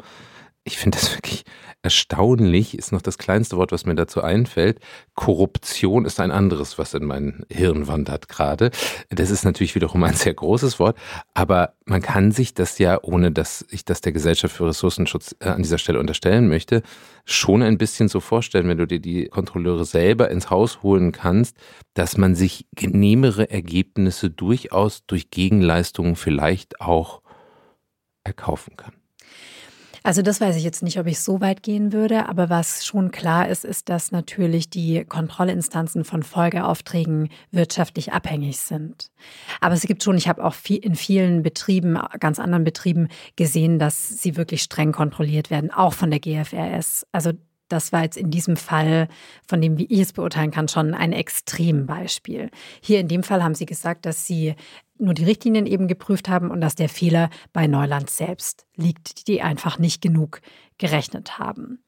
Ich finde das wirklich erstaunlich, ist noch das kleinste Wort, was mir dazu einfällt. Korruption ist ein anderes, was in mein Hirn wandert gerade. Das ist natürlich wiederum ein sehr großes Wort, aber man kann sich das ja, ohne dass ich das der Gesellschaft für Ressourcenschutz äh, an dieser Stelle unterstellen möchte, schon ein bisschen so vorstellen, wenn du dir die Kontrolleure selber ins Haus holen kannst, dass man sich genehmere Ergebnisse durchaus durch Gegenleistungen vielleicht auch erkaufen kann. Also das weiß ich jetzt nicht, ob ich so weit gehen würde, aber was schon klar ist, ist, dass natürlich die Kontrollinstanzen von Folgeaufträgen wirtschaftlich abhängig sind. Aber es gibt schon, ich habe auch in vielen Betrieben, ganz anderen Betrieben gesehen, dass sie wirklich streng kontrolliert werden, auch von der GFRS. Also das war jetzt in diesem Fall, von dem, wie ich es beurteilen kann, schon ein Extrembeispiel. Hier in dem Fall haben Sie gesagt, dass Sie nur die Richtlinien eben geprüft haben und dass der Fehler bei Neuland selbst liegt, die einfach nicht genug gerechnet haben.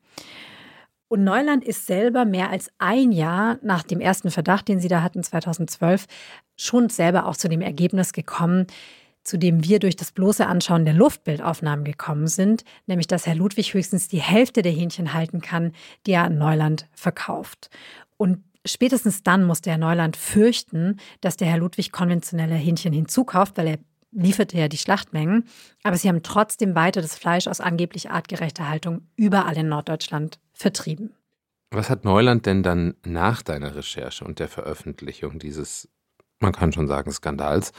Und Neuland ist selber mehr als ein Jahr nach dem ersten Verdacht, den sie da hatten, 2012, schon selber auch zu dem Ergebnis gekommen, zu dem wir durch das bloße Anschauen der Luftbildaufnahmen gekommen sind, nämlich dass Herr Ludwig höchstens die Hälfte der Hähnchen halten kann, die er an Neuland verkauft. Und spätestens dann musste Herr Neuland fürchten, dass der Herr Ludwig konventionelle Hähnchen hinzukauft, weil er lieferte ja die Schlachtmengen. Aber sie haben trotzdem weiter das Fleisch aus angeblich artgerechter Haltung überall in Norddeutschland vertrieben. Was hat Neuland denn dann nach deiner Recherche und der Veröffentlichung dieses, man kann schon sagen, Skandals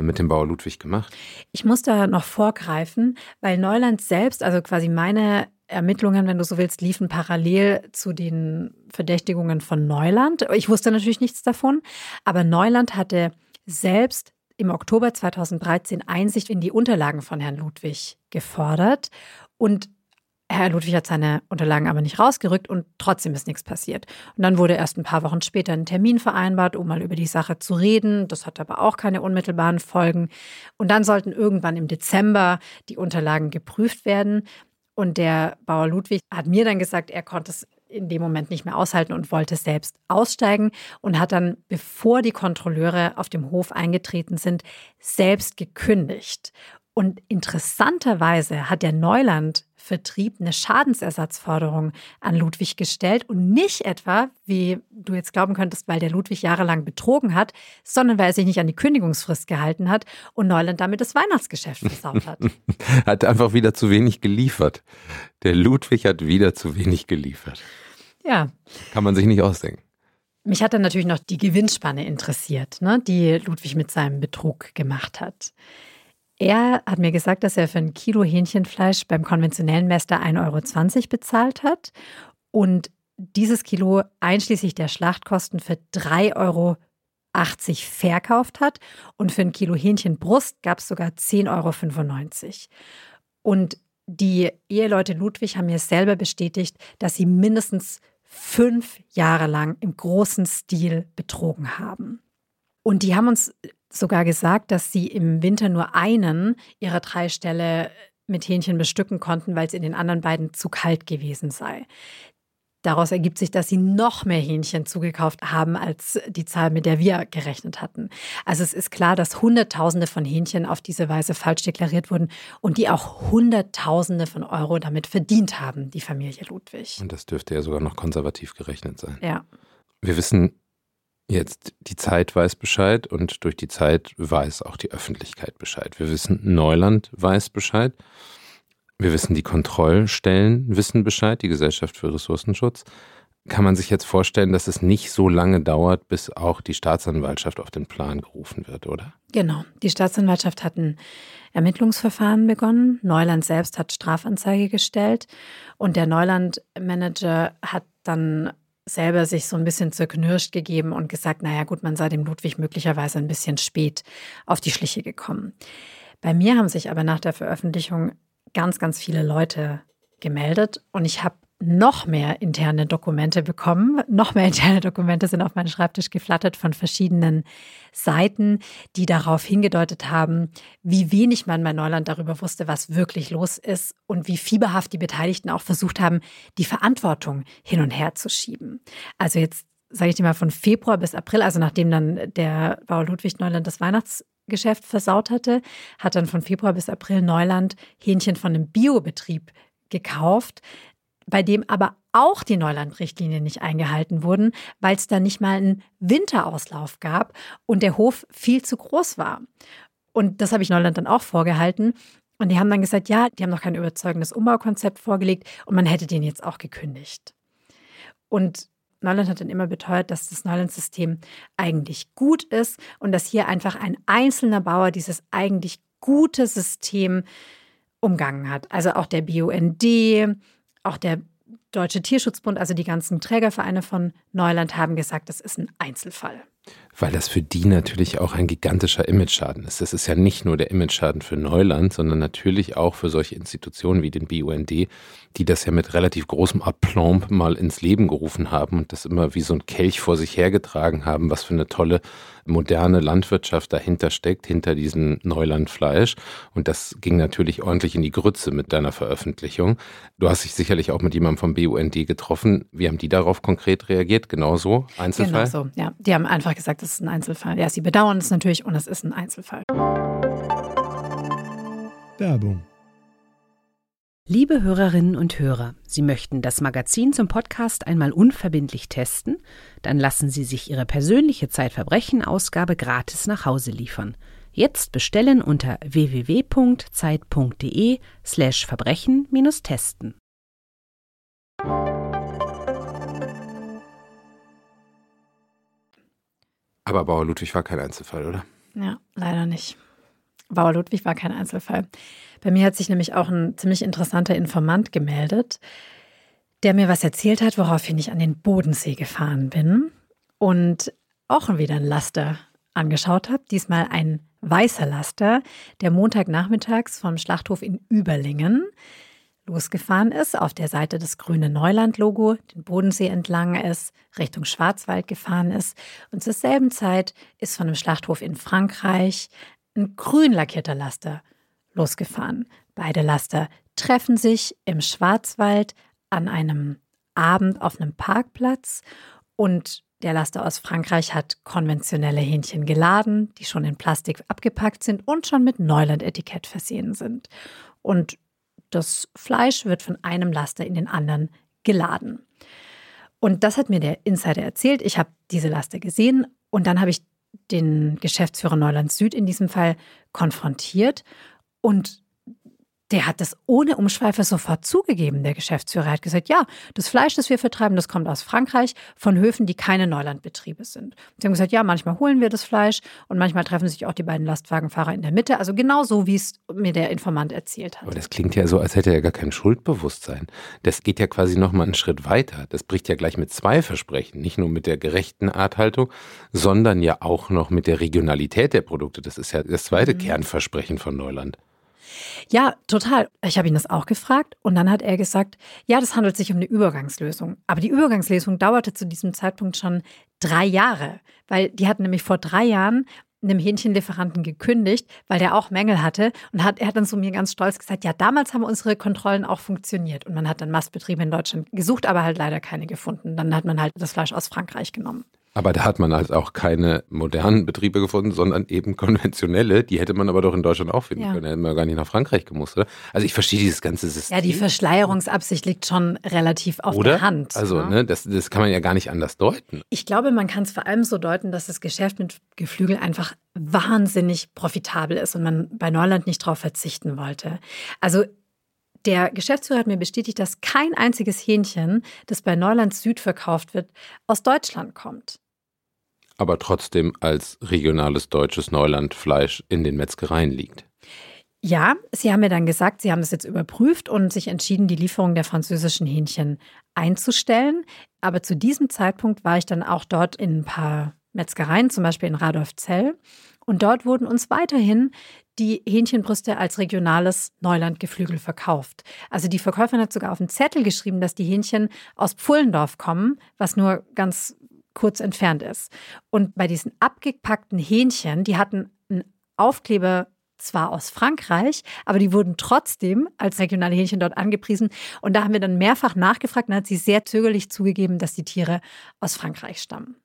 mit dem Bauer Ludwig gemacht? Ich muss da noch vorgreifen, weil Neuland selbst, also quasi meine Ermittlungen, wenn du so willst, liefen parallel zu den Verdächtigungen von Neuland. Ich wusste natürlich nichts davon, aber Neuland hatte selbst im Oktober 2013 Einsicht in die Unterlagen von Herrn Ludwig gefordert und Herr Ludwig hat seine Unterlagen aber nicht rausgerückt und trotzdem ist nichts passiert. Und dann wurde erst ein paar Wochen später ein Termin vereinbart, um mal über die Sache zu reden. Das hat aber auch keine unmittelbaren Folgen. Und dann sollten irgendwann im Dezember die Unterlagen geprüft werden. Und der Bauer Ludwig hat mir dann gesagt, er konnte es in dem Moment nicht mehr aushalten und wollte selbst aussteigen und hat dann, bevor die Kontrolleure auf dem Hof eingetreten sind, selbst gekündigt. Und interessanterweise hat der Neuland Vertrieb eine Schadensersatzforderung an Ludwig gestellt und nicht etwa, wie du jetzt glauben könntest, weil der Ludwig jahrelang betrogen hat, sondern weil er sich nicht an die Kündigungsfrist gehalten hat und Neuland damit das Weihnachtsgeschäft versaut hat. hat einfach wieder zu wenig geliefert. Der Ludwig hat wieder zu wenig geliefert. Ja. Kann man sich nicht ausdenken. Mich hat dann natürlich noch die Gewinnspanne interessiert, ne, die Ludwig mit seinem Betrug gemacht hat. Er hat mir gesagt, dass er für ein Kilo Hähnchenfleisch beim konventionellen Mester 1,20 Euro bezahlt hat und dieses Kilo einschließlich der Schlachtkosten für 3,80 Euro verkauft hat und für ein Kilo Hähnchenbrust gab es sogar 10,95 Euro. Und die Eheleute Ludwig haben mir selber bestätigt, dass sie mindestens fünf Jahre lang im großen Stil betrogen haben. Und die haben uns sogar gesagt, dass sie im Winter nur einen ihrer drei Ställe mit Hähnchen bestücken konnten, weil es in den anderen beiden zu kalt gewesen sei. Daraus ergibt sich, dass sie noch mehr Hähnchen zugekauft haben als die Zahl, mit der wir gerechnet hatten. Also es ist klar, dass Hunderttausende von Hähnchen auf diese Weise falsch deklariert wurden und die auch Hunderttausende von Euro damit verdient haben, die Familie Ludwig. Und das dürfte ja sogar noch konservativ gerechnet sein. Ja. Wir wissen Jetzt die Zeit weiß Bescheid und durch die Zeit weiß auch die Öffentlichkeit Bescheid. Wir wissen, Neuland weiß Bescheid. Wir wissen, die Kontrollstellen wissen Bescheid, die Gesellschaft für Ressourcenschutz. Kann man sich jetzt vorstellen, dass es nicht so lange dauert, bis auch die Staatsanwaltschaft auf den Plan gerufen wird, oder? Genau. Die Staatsanwaltschaft hat ein Ermittlungsverfahren begonnen. Neuland selbst hat Strafanzeige gestellt und der Neuland-Manager hat dann selber sich so ein bisschen zerknirscht gegeben und gesagt, naja gut, man sei dem Ludwig möglicherweise ein bisschen spät auf die Schliche gekommen. Bei mir haben sich aber nach der Veröffentlichung ganz, ganz viele Leute gemeldet und ich habe noch mehr interne Dokumente bekommen. Noch mehr interne Dokumente sind auf meinen Schreibtisch geflattert von verschiedenen Seiten, die darauf hingedeutet haben, wie wenig man bei Neuland darüber wusste, was wirklich los ist und wie fieberhaft die Beteiligten auch versucht haben, die Verantwortung hin und her zu schieben. Also jetzt sage ich dir mal von Februar bis April, also nachdem dann der Bauer Ludwig Neuland das Weihnachtsgeschäft versaut hatte, hat dann von Februar bis April Neuland Hähnchen von einem Biobetrieb gekauft, bei dem aber auch die Neuland-Richtlinien nicht eingehalten wurden, weil es da nicht mal einen Winterauslauf gab und der Hof viel zu groß war. Und das habe ich Neuland dann auch vorgehalten. Und die haben dann gesagt, ja, die haben noch kein überzeugendes Umbaukonzept vorgelegt und man hätte den jetzt auch gekündigt. Und Neuland hat dann immer beteuert, dass das Neuland-System eigentlich gut ist und dass hier einfach ein einzelner Bauer dieses eigentlich gute System umgangen hat. Also auch der BUND, auch der Deutsche Tierschutzbund, also die ganzen Trägervereine von Neuland, haben gesagt, das ist ein Einzelfall. Weil das für die natürlich auch ein gigantischer Image-Schaden ist. Das ist ja nicht nur der Image-Schaden für Neuland, sondern natürlich auch für solche Institutionen wie den BUND, die das ja mit relativ großem Aplomb mal ins Leben gerufen haben und das immer wie so ein Kelch vor sich hergetragen haben, was für eine tolle moderne Landwirtschaft dahinter steckt, hinter diesem Neulandfleisch. Und das ging natürlich ordentlich in die Grütze mit deiner Veröffentlichung. Du hast dich sicherlich auch mit jemandem vom BUND getroffen. Wie haben die darauf konkret reagiert? Genauso? Einzelfall? Genau so, ja. Die haben einfach gesagt, es ist ein Einzelfall. Ja, sie bedauern es natürlich und es ist ein Einzelfall. Werbung. Liebe Hörerinnen und Hörer, Sie möchten das Magazin zum Podcast einmal unverbindlich testen? Dann lassen Sie sich Ihre persönliche Zeitverbrechen-Ausgabe gratis nach Hause liefern. Jetzt bestellen unter www.zeit.de slash Verbrechen-testen. Aber Bauer Ludwig war kein Einzelfall, oder? Ja, leider nicht. Bauer Ludwig war kein Einzelfall. Bei mir hat sich nämlich auch ein ziemlich interessanter Informant gemeldet, der mir was erzählt hat, woraufhin ich an den Bodensee gefahren bin und auch wieder ein Laster angeschaut habe. Diesmal ein weißer Laster, der Montagnachmittags vom Schlachthof in Überlingen losgefahren ist, auf der Seite des grüne Neuland-Logo, den Bodensee entlang ist, Richtung Schwarzwald gefahren ist. Und zur selben Zeit ist von einem Schlachthof in Frankreich ein grün lackierter Laster losgefahren. Beide Laster treffen sich im Schwarzwald an einem Abend auf einem Parkplatz und der Laster aus Frankreich hat konventionelle Hähnchen geladen, die schon in Plastik abgepackt sind und schon mit Neuland-Etikett versehen sind. Und das Fleisch wird von einem Laster in den anderen geladen. Und das hat mir der Insider erzählt. Ich habe diese Laster gesehen und dann habe ich den Geschäftsführer Neuland Süd in diesem Fall konfrontiert und der hat das ohne Umschweife sofort zugegeben, der Geschäftsführer. hat gesagt, ja, das Fleisch, das wir vertreiben, das kommt aus Frankreich von Höfen, die keine Neulandbetriebe sind. Sie haben gesagt, ja, manchmal holen wir das Fleisch und manchmal treffen sich auch die beiden Lastwagenfahrer in der Mitte. Also genau so, wie es mir der Informant erzählt hat. Aber das klingt ja so, als hätte er gar kein Schuldbewusstsein. Das geht ja quasi nochmal einen Schritt weiter. Das bricht ja gleich mit zwei Versprechen. Nicht nur mit der gerechten Arthaltung, sondern ja auch noch mit der Regionalität der Produkte. Das ist ja das zweite mhm. Kernversprechen von Neuland. Ja, total. Ich habe ihn das auch gefragt und dann hat er gesagt, ja, das handelt sich um eine Übergangslösung. Aber die Übergangslösung dauerte zu diesem Zeitpunkt schon drei Jahre, weil die hatten nämlich vor drei Jahren einem Hähnchenlieferanten gekündigt, weil der auch Mängel hatte. Und hat, er hat dann zu mir ganz stolz gesagt, ja, damals haben unsere Kontrollen auch funktioniert. Und man hat dann Mastbetriebe in Deutschland gesucht, aber halt leider keine gefunden. Dann hat man halt das Fleisch aus Frankreich genommen. Aber da hat man halt auch keine modernen Betriebe gefunden, sondern eben konventionelle. Die hätte man aber doch in Deutschland auch finden ja. können. Da hätte man gar nicht nach Frankreich gemusst, oder? Also ich verstehe dieses ganze System. Ja, die Verschleierungsabsicht liegt schon relativ auf oder? der Hand. Also, ne? ne, das, das kann man ja gar nicht anders deuten. Ich glaube, man kann es vor allem so deuten, dass das Geschäft mit Geflügel einfach wahnsinnig profitabel ist und man bei Neuland nicht darauf verzichten wollte. Also der Geschäftsführer hat mir bestätigt, dass kein einziges Hähnchen, das bei Neuland Süd verkauft wird, aus Deutschland kommt aber trotzdem als regionales deutsches Neulandfleisch in den Metzgereien liegt. Ja, Sie haben mir dann gesagt, Sie haben das jetzt überprüft und sich entschieden, die Lieferung der französischen Hähnchen einzustellen. Aber zu diesem Zeitpunkt war ich dann auch dort in ein paar Metzgereien, zum Beispiel in Radolfzell. Und dort wurden uns weiterhin die Hähnchenbrüste als regionales Neulandgeflügel verkauft. Also die Verkäuferin hat sogar auf den Zettel geschrieben, dass die Hähnchen aus Pfullendorf kommen, was nur ganz kurz entfernt ist. Und bei diesen abgepackten Hähnchen, die hatten einen Aufkleber zwar aus Frankreich, aber die wurden trotzdem als regionale Hähnchen dort angepriesen. Und da haben wir dann mehrfach nachgefragt und hat sie sehr zögerlich zugegeben, dass die Tiere aus Frankreich stammen.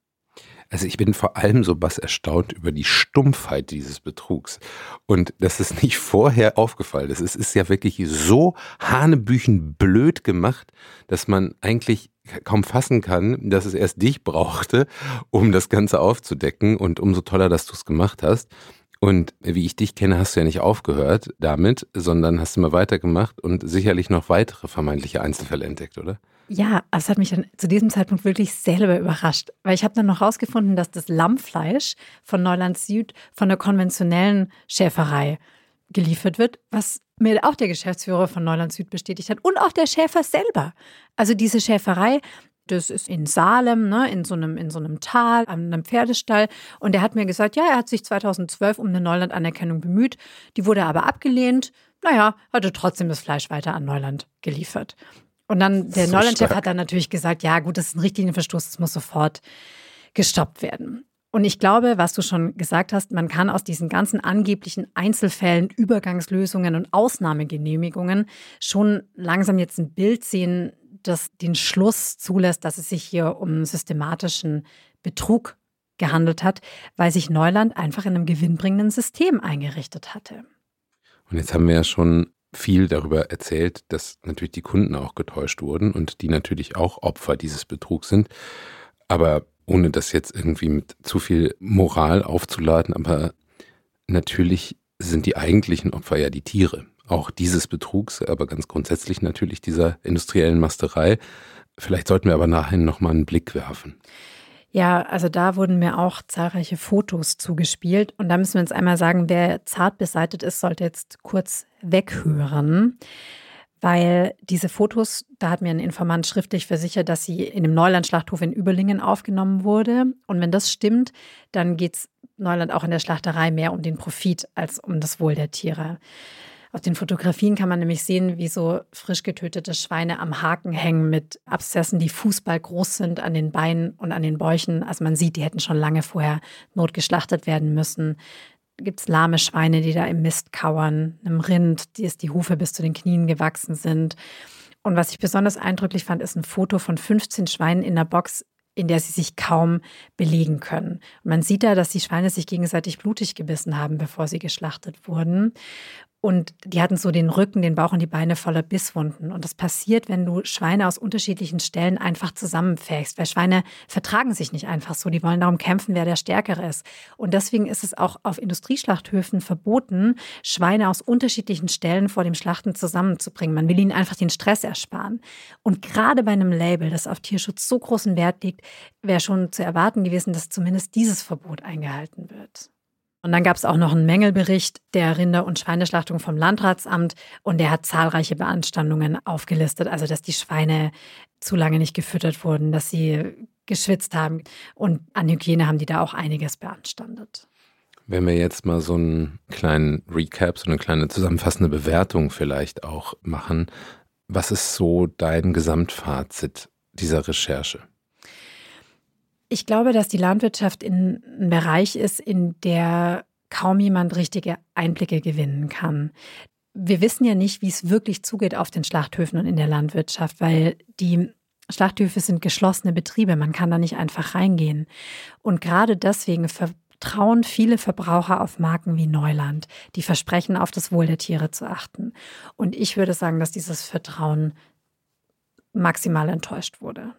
Also ich bin vor allem so was erstaunt über die Stumpfheit dieses Betrugs. Und das ist nicht vorher aufgefallen. Ist, ist ja wirklich so hanebüchen blöd gemacht, dass man eigentlich kaum fassen kann, dass es erst dich brauchte, um das Ganze aufzudecken. Und umso toller, dass du es gemacht hast. Und wie ich dich kenne, hast du ja nicht aufgehört damit, sondern hast mal weitergemacht und sicherlich noch weitere vermeintliche Einzelfälle entdeckt, oder? Ja, es hat mich dann zu diesem Zeitpunkt wirklich selber überrascht, weil ich habe dann noch herausgefunden, dass das Lammfleisch von Neuland Süd von der konventionellen Schäferei geliefert wird, was mir auch der Geschäftsführer von Neuland Süd bestätigt hat und auch der Schäfer selber. Also diese Schäferei, das ist in Salem, ne, in, so einem, in so einem Tal, an einem Pferdestall. Und er hat mir gesagt, ja, er hat sich 2012 um eine Neuland-Anerkennung bemüht. Die wurde aber abgelehnt. Naja, hatte trotzdem das Fleisch weiter an Neuland geliefert. Und dann der so Neuland-Chef hat dann natürlich gesagt, ja gut, das ist ein Richtlinienverstoß, das muss sofort gestoppt werden. Und ich glaube, was du schon gesagt hast, man kann aus diesen ganzen angeblichen Einzelfällen, Übergangslösungen und Ausnahmegenehmigungen schon langsam jetzt ein Bild sehen, das den Schluss zulässt, dass es sich hier um systematischen Betrug gehandelt hat, weil sich Neuland einfach in einem gewinnbringenden System eingerichtet hatte. Und jetzt haben wir ja schon viel darüber erzählt, dass natürlich die Kunden auch getäuscht wurden und die natürlich auch Opfer dieses Betrugs sind. Aber ohne das jetzt irgendwie mit zu viel Moral aufzuladen, aber natürlich sind die eigentlichen Opfer ja die Tiere. Auch dieses Betrugs, aber ganz grundsätzlich natürlich dieser industriellen Masterei. Vielleicht sollten wir aber nachher nochmal einen Blick werfen. Ja, also da wurden mir auch zahlreiche Fotos zugespielt. Und da müssen wir uns einmal sagen, wer zart beseitet ist, sollte jetzt kurz weghören. Weil diese Fotos, da hat mir ein Informant schriftlich versichert, dass sie in dem Neuland-Schlachthof in Überlingen aufgenommen wurde. Und wenn das stimmt, dann geht es Neuland auch in der Schlachterei mehr um den Profit als um das Wohl der Tiere. Auf den Fotografien kann man nämlich sehen, wie so frisch getötete Schweine am Haken hängen mit Abszessen, die Fußball groß sind an den Beinen und an den Bäuchen. Also man sieht, die hätten schon lange vorher notgeschlachtet werden müssen. Gibt es lahme Schweine, die da im Mist kauern, einem Rind, die ist die Hufe bis zu den Knien gewachsen sind. Und was ich besonders eindrücklich fand, ist ein Foto von 15 Schweinen in der Box in der sie sich kaum belegen können. Und man sieht da, dass die Schweine sich gegenseitig blutig gebissen haben, bevor sie geschlachtet wurden. Und die hatten so den Rücken, den Bauch und die Beine voller Bisswunden. Und das passiert, wenn du Schweine aus unterschiedlichen Stellen einfach zusammenfähst. Weil Schweine vertragen sich nicht einfach so. Die wollen darum kämpfen, wer der Stärkere ist. Und deswegen ist es auch auf Industrieschlachthöfen verboten, Schweine aus unterschiedlichen Stellen vor dem Schlachten zusammenzubringen. Man will ihnen einfach den Stress ersparen. Und gerade bei einem Label, das auf Tierschutz so großen Wert legt, wäre schon zu erwarten gewesen, dass zumindest dieses Verbot eingehalten wird. Und dann gab es auch noch einen Mängelbericht der Rinder- und Schweineschlachtung vom Landratsamt und der hat zahlreiche Beanstandungen aufgelistet, also dass die Schweine zu lange nicht gefüttert wurden, dass sie geschwitzt haben und an Hygiene haben die da auch einiges beanstandet. Wenn wir jetzt mal so einen kleinen Recap, so eine kleine zusammenfassende Bewertung vielleicht auch machen, was ist so dein Gesamtfazit dieser Recherche? Ich glaube, dass die Landwirtschaft in ein Bereich ist, in der kaum jemand richtige Einblicke gewinnen kann. Wir wissen ja nicht, wie es wirklich zugeht auf den Schlachthöfen und in der Landwirtschaft, weil die Schlachthöfe sind geschlossene Betriebe, man kann da nicht einfach reingehen. Und gerade deswegen vertrauen viele Verbraucher auf Marken wie Neuland, die versprechen, auf das Wohl der Tiere zu achten. Und ich würde sagen, dass dieses Vertrauen maximal enttäuscht wurde.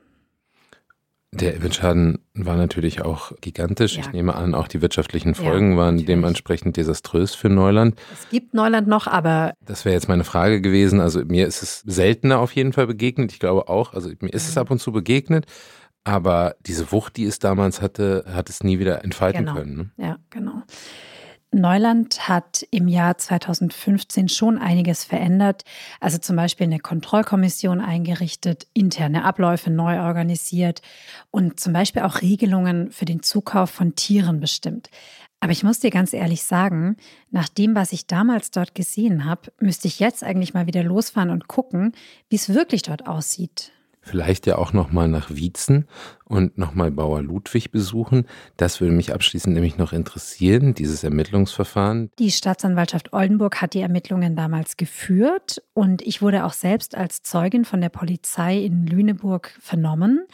Der Image-Schaden war natürlich auch gigantisch. Ja. Ich nehme an, auch die wirtschaftlichen Folgen ja, waren natürlich. dementsprechend desaströs für Neuland. Es gibt Neuland noch, aber. Das wäre jetzt meine Frage gewesen. Also mir ist es seltener auf jeden Fall begegnet. Ich glaube auch. Also mir ist es mhm. ab und zu begegnet. Aber diese Wucht, die es damals hatte, hat es nie wieder entfalten genau. können. Ne? Ja, genau. Neuland hat im Jahr 2015 schon einiges verändert, also zum Beispiel eine Kontrollkommission eingerichtet, interne Abläufe neu organisiert und zum Beispiel auch Regelungen für den Zukauf von Tieren bestimmt. Aber ich muss dir ganz ehrlich sagen, nach dem, was ich damals dort gesehen habe, müsste ich jetzt eigentlich mal wieder losfahren und gucken, wie es wirklich dort aussieht vielleicht ja auch nochmal nach Wietzen und nochmal Bauer Ludwig besuchen. Das würde mich abschließend nämlich noch interessieren, dieses Ermittlungsverfahren. Die Staatsanwaltschaft Oldenburg hat die Ermittlungen damals geführt und ich wurde auch selbst als Zeugin von der Polizei in Lüneburg vernommen.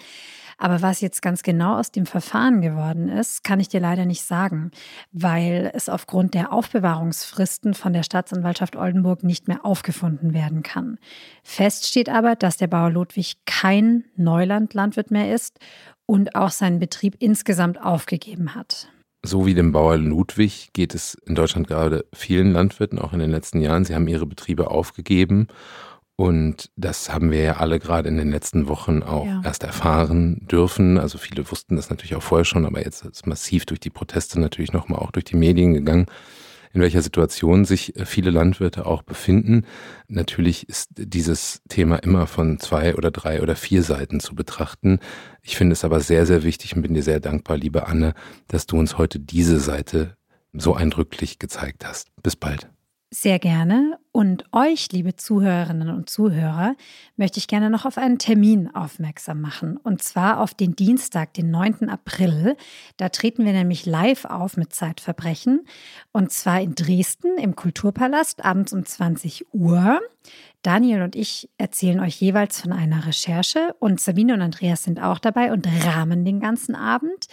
Aber was jetzt ganz genau aus dem Verfahren geworden ist, kann ich dir leider nicht sagen, weil es aufgrund der Aufbewahrungsfristen von der Staatsanwaltschaft Oldenburg nicht mehr aufgefunden werden kann. Fest steht aber, dass der Bauer Ludwig kein Neulandlandwirt mehr ist und auch seinen Betrieb insgesamt aufgegeben hat. So wie dem Bauer Ludwig geht es in Deutschland gerade vielen Landwirten, auch in den letzten Jahren. Sie haben ihre Betriebe aufgegeben und das haben wir ja alle gerade in den letzten Wochen auch ja. erst erfahren dürfen. Also viele wussten das natürlich auch vorher schon, aber jetzt ist massiv durch die Proteste natürlich nochmal auch durch die Medien gegangen, in welcher Situation sich äh, viele Landwirte auch befinden. Natürlich ist dieses Thema immer von zwei oder drei oder vier Seiten zu betrachten. Ich finde es aber sehr, sehr wichtig und bin dir sehr dankbar, liebe Anne, dass du uns heute diese Seite so eindrücklich gezeigt hast. Bis bald. Sehr gerne. Und euch, liebe Zuhörerinnen und Zuhörer, möchte ich gerne noch auf einen Termin aufmerksam machen. Und zwar auf den Dienstag, den 9. April. Da treten wir nämlich live auf mit Zeitverbrechen. Und zwar in Dresden im Kulturpalast abends um 20 Uhr. Daniel und ich erzählen euch jeweils von einer Recherche und Sabine und Andreas sind auch dabei und rahmen den ganzen Abend.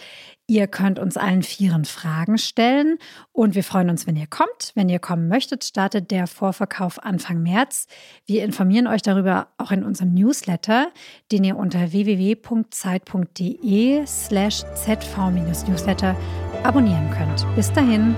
Ihr könnt uns allen Vieren Fragen stellen und wir freuen uns, wenn ihr kommt. Wenn ihr kommen möchtet, startet der Vorverkauf Anfang März. Wir informieren euch darüber auch in unserem Newsletter, den ihr unter www.zeit.de slash zv-newsletter abonnieren könnt. Bis dahin.